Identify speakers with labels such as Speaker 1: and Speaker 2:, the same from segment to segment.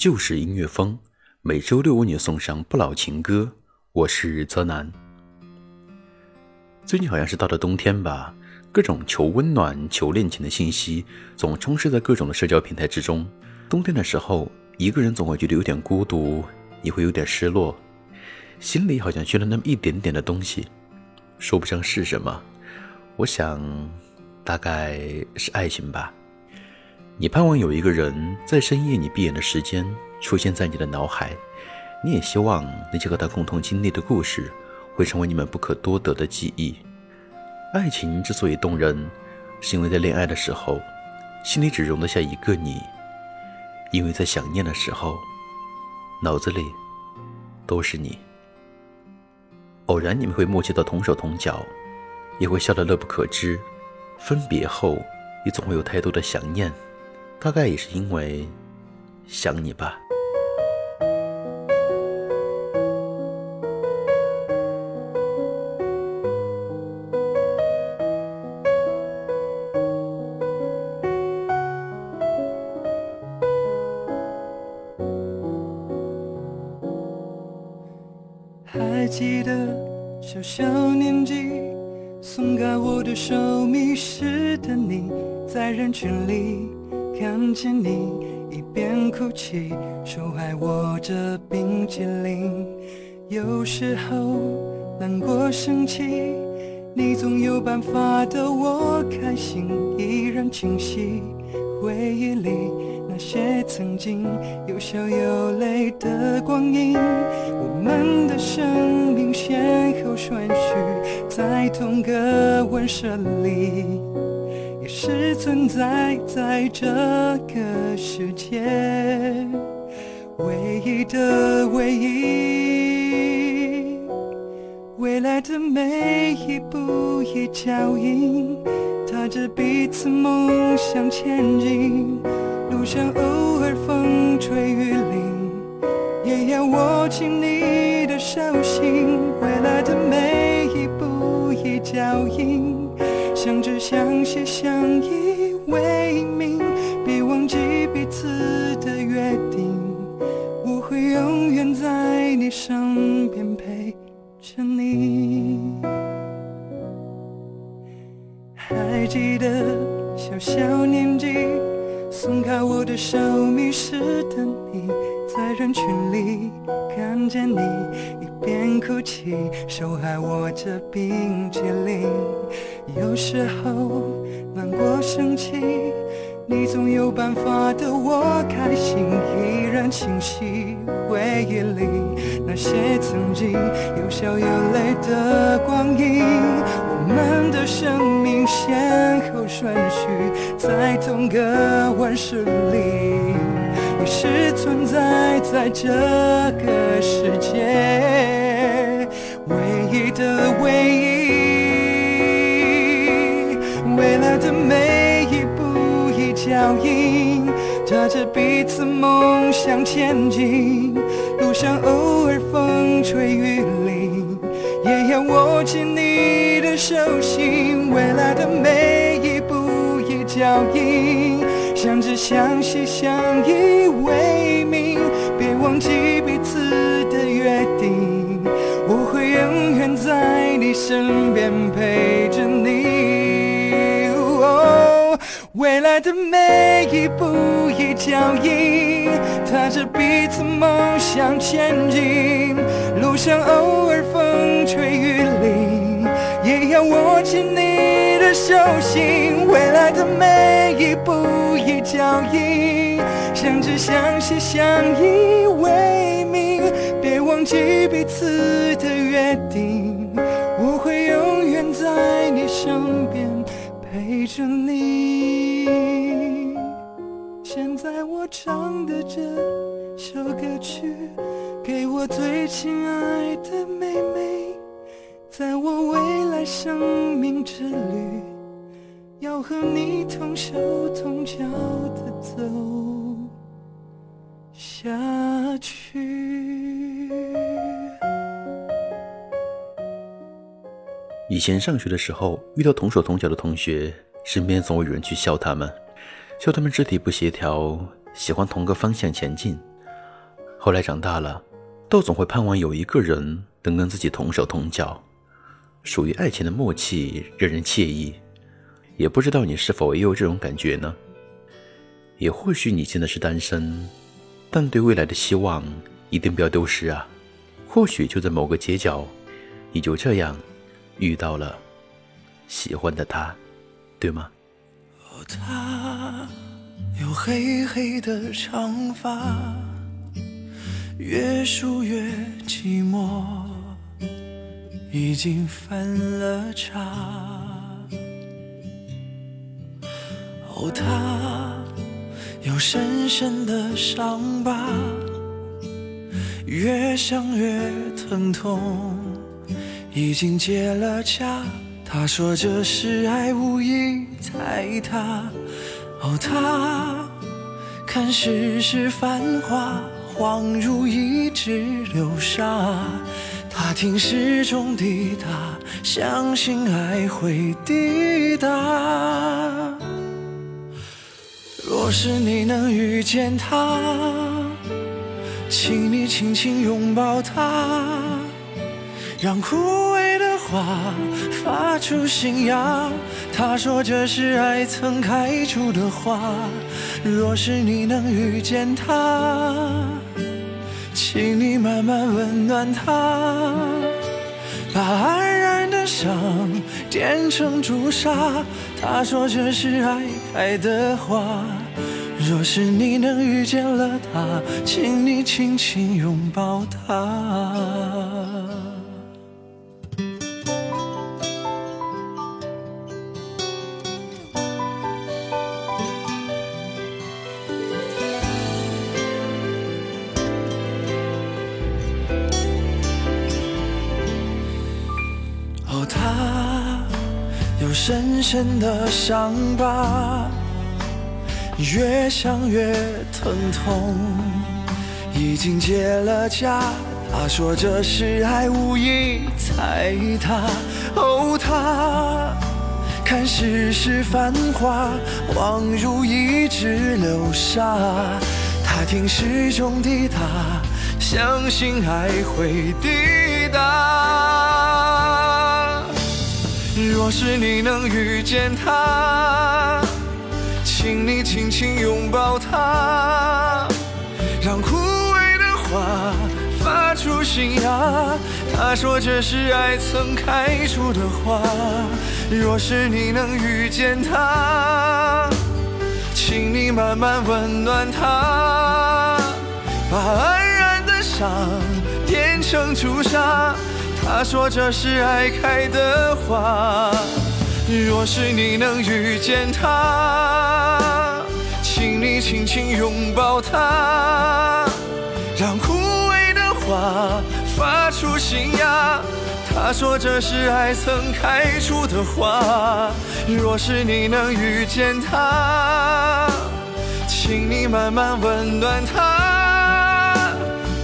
Speaker 1: 就是音乐风，每周六为你送上不老情歌。我是泽南。最近好像是到了冬天吧，各种求温暖、求恋情的信息总充斥在各种的社交平台之中。冬天的时候。一个人总会觉得有点孤独，也会有点失落，心里好像缺了那么一点点的东西，说不上是什么。我想，大概是爱情吧。你盼望有一个人在深夜你闭眼的时间出现在你的脑海，你也希望那些和他共同经历的故事会成为你们不可多得的记忆。爱情之所以动人，是因为在恋爱的时候，心里只容得下一个你。因为在想念的时候，脑子里都是你。偶然你们会默契到同手同脚，也会笑得乐不可支。分别后，也总会有太多的想念，大概也是因为想你吧。
Speaker 2: 还记得小小年纪，松开我的手，迷失的你，在人群里看见你，一边哭泣，手还握着冰淇淋。有时候难过生气，你总有办法逗我开心，依然清晰回忆里那些曾经有笑有泪的光阴。我们的生命先后顺序，在同个温室里，是存在在这个世界唯一的唯一。未来的每一步一脚印，踏着彼此梦想前进，路上偶尔风吹雨淋。也要握紧你的手心，未来的每一步一脚印，相知相惜相依为命，别忘记彼此的约定，我会永远在你身边陪着你。还记得小小年纪，松开我的手，迷失的。人群里看见你，一边哭泣，手还握着冰淇淋。有时候难过生气，你总有办法逗我开心，依然清晰回忆里那些曾经有笑有泪的光阴。我们的生命先后顺序，在同个温室里。你是存在在这个世界唯一的唯一，未来的每一步一脚印，踏着彼此梦想前进，路上偶尔风吹雨淋，也要握紧你的手心，未来的每一步一脚印。相惜相依为命，别忘记彼此的约定。我会永远在你身边陪着你。未来的每一步一脚印，踏着彼此梦想前进。路上偶尔风吹雨淋，也要握紧你的手心。未来的每一步。脚印，相知相惜相依为命，别忘记彼此的约定。我会永远在你身边陪着你。现在我唱的这
Speaker 3: 首歌曲，给我最亲爱的妹妹，在我未来生命之旅，要和你同手同脚的走下去。
Speaker 1: 以前上学的时候，遇到同手同脚的同学，身边总会有人去笑他们，笑他们肢体不协调，喜欢同个方向前进。后来长大了，都总会盼望有一个人能跟自己同手同脚，属于爱情的默契让人惬意。也不知道你是否也有这种感觉呢？也或许你现在是单身，但对未来的希望一定不要丢失啊！或许就在某个街角，你就这样。遇到了喜欢的他，对吗？
Speaker 3: 哦，他有黑黑的长发，越梳越寂寞，已经分了叉。哦，他有深深的伤疤，越想越疼痛。已经结了痂，他说这是爱无意踩踏。哦，他看世事繁华，恍如一指流沙。他听时钟滴答，相信爱会抵达。若是你能遇见他，请你轻轻拥抱他。让枯萎的花发出新芽。他说这是爱曾开出的花。若是你能遇见他，请你慢慢温暖他，把黯然的伤点成朱砂。他说这是爱开的花。若是你能遇见了他，请你轻轻拥抱他。哦，他有深深的伤疤，越想越疼痛，已经结了痂。他说这是爱无意踩踏。哦，他看世事繁华，恍如一指流沙。他听时钟滴答，相信爱会抵达。若是你能遇见他，请你轻轻拥抱他，让枯萎的花发出新芽。他说这是爱曾开出的花。若是你能遇见他，请你慢慢温暖他，把黯然的伤点成朱砂。他说这是爱开的花，若是你能遇见他，请你轻轻拥抱他，让枯萎的花发出新芽。他说这是爱曾开出的花，若是你能遇见他，请你慢慢温暖他，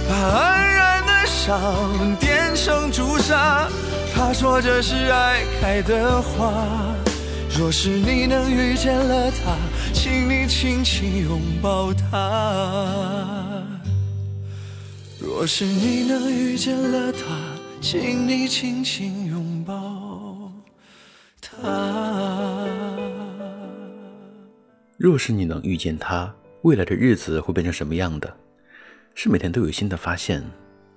Speaker 3: 把黯然的伤变。成朱砂，他说这是爱开的花。若是你能遇见了他，请你轻轻拥抱他。若是你能遇见了他，请你轻轻拥抱他。
Speaker 1: 若是你能遇见他，未来的日子会变成什么样的？是每天都有新的发现？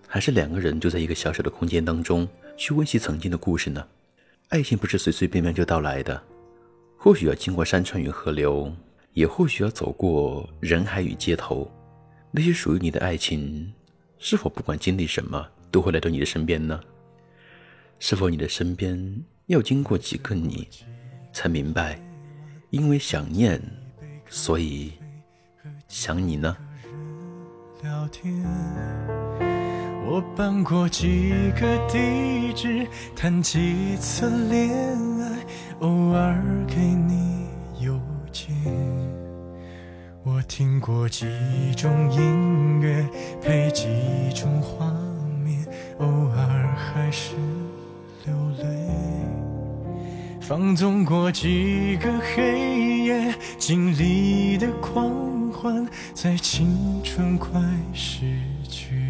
Speaker 1: 还是两个人就在一个小小的空间当中去温习曾经的故事呢？爱情不是随随便便就到来的，或许要经过山川与河流，也或许要走过人海与街头。那些属于你的爱情，是否不管经历什么都会来到你的身边呢？是否你的身边要经过几个你，才明白，因为想念，所以想你呢？
Speaker 4: 聊天。我搬过几个地址，谈几次恋爱，偶尔给你邮件。我听过几种音乐，配几种画面，偶尔还是流泪。放纵过几个黑夜，经历的狂欢，在青春快逝去。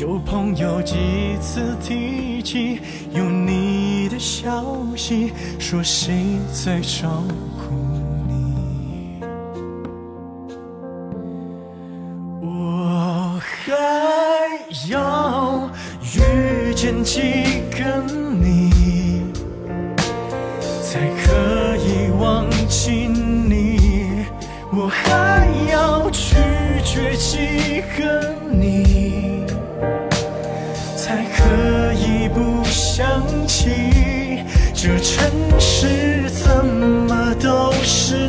Speaker 4: 旧朋友几次提起有你的消息，说谁在照顾你？我还要遇见几个你，才可以忘记你？我还要拒绝几个你？才可以不想起这城市怎么都是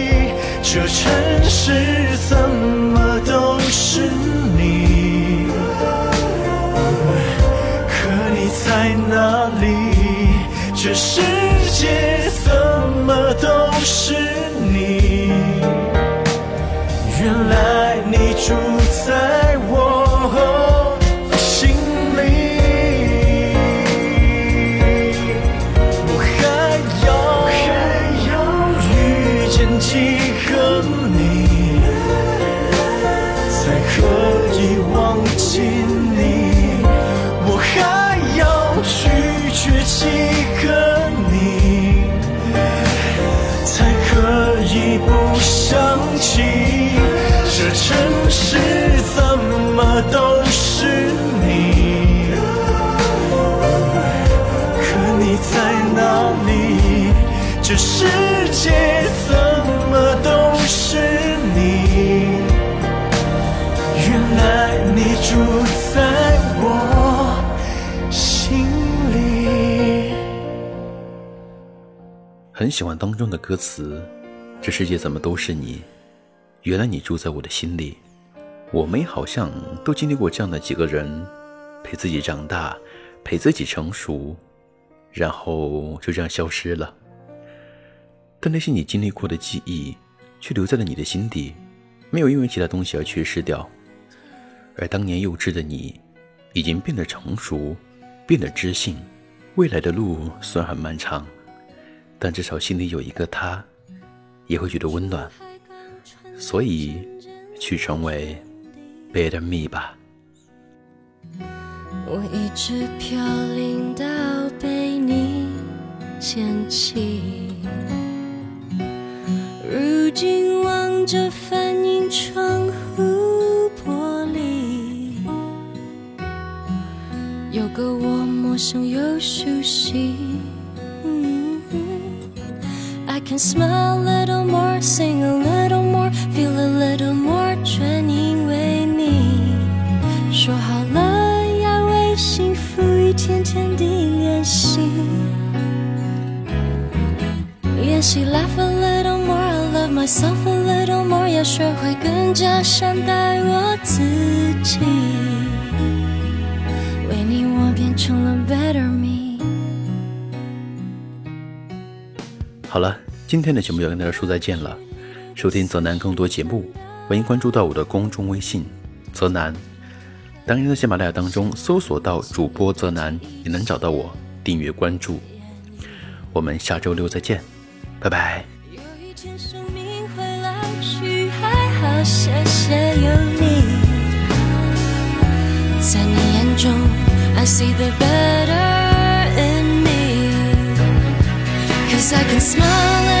Speaker 4: 这城市怎么都是你？可你在哪里？这世拒绝几个你，才可以不想起这城市怎么都是你？可你在哪里？这世界
Speaker 1: 很喜欢当中的歌词，这世界怎么都是你？原来你住在我的心里。我们好像都经历过这样的几个人，陪自己长大，陪自己成熟，然后就这样消失了。但那些你经历过的记忆，却留在了你的心底，没有因为其他东西而缺失掉。而当年幼稚的你，已经变得成熟，变得知性。未来的路虽然很漫长，但至少心里有一个他，也会觉得温暖。所以，去成为 better me 吧。
Speaker 5: 我一直飘零到被你捡起，如今望着反映窗户玻璃，有个我陌生又熟悉。I can smile a little more, sing a little more, feel a little more，全因为你说好了要为幸福一天天地练习。练习 laugh a little more, I love myself a little more，要学会更加善待我自己。为你，我变成了 better me。
Speaker 1: 好了， 今天的节目要跟大家说再见了。收听泽南更多节目，欢迎关注到我的公众微信“泽南”。当然，在喜马拉雅当中搜索到主播泽南，也能找到我，订阅关注。我们下周六再见，拜拜。
Speaker 5: I can smile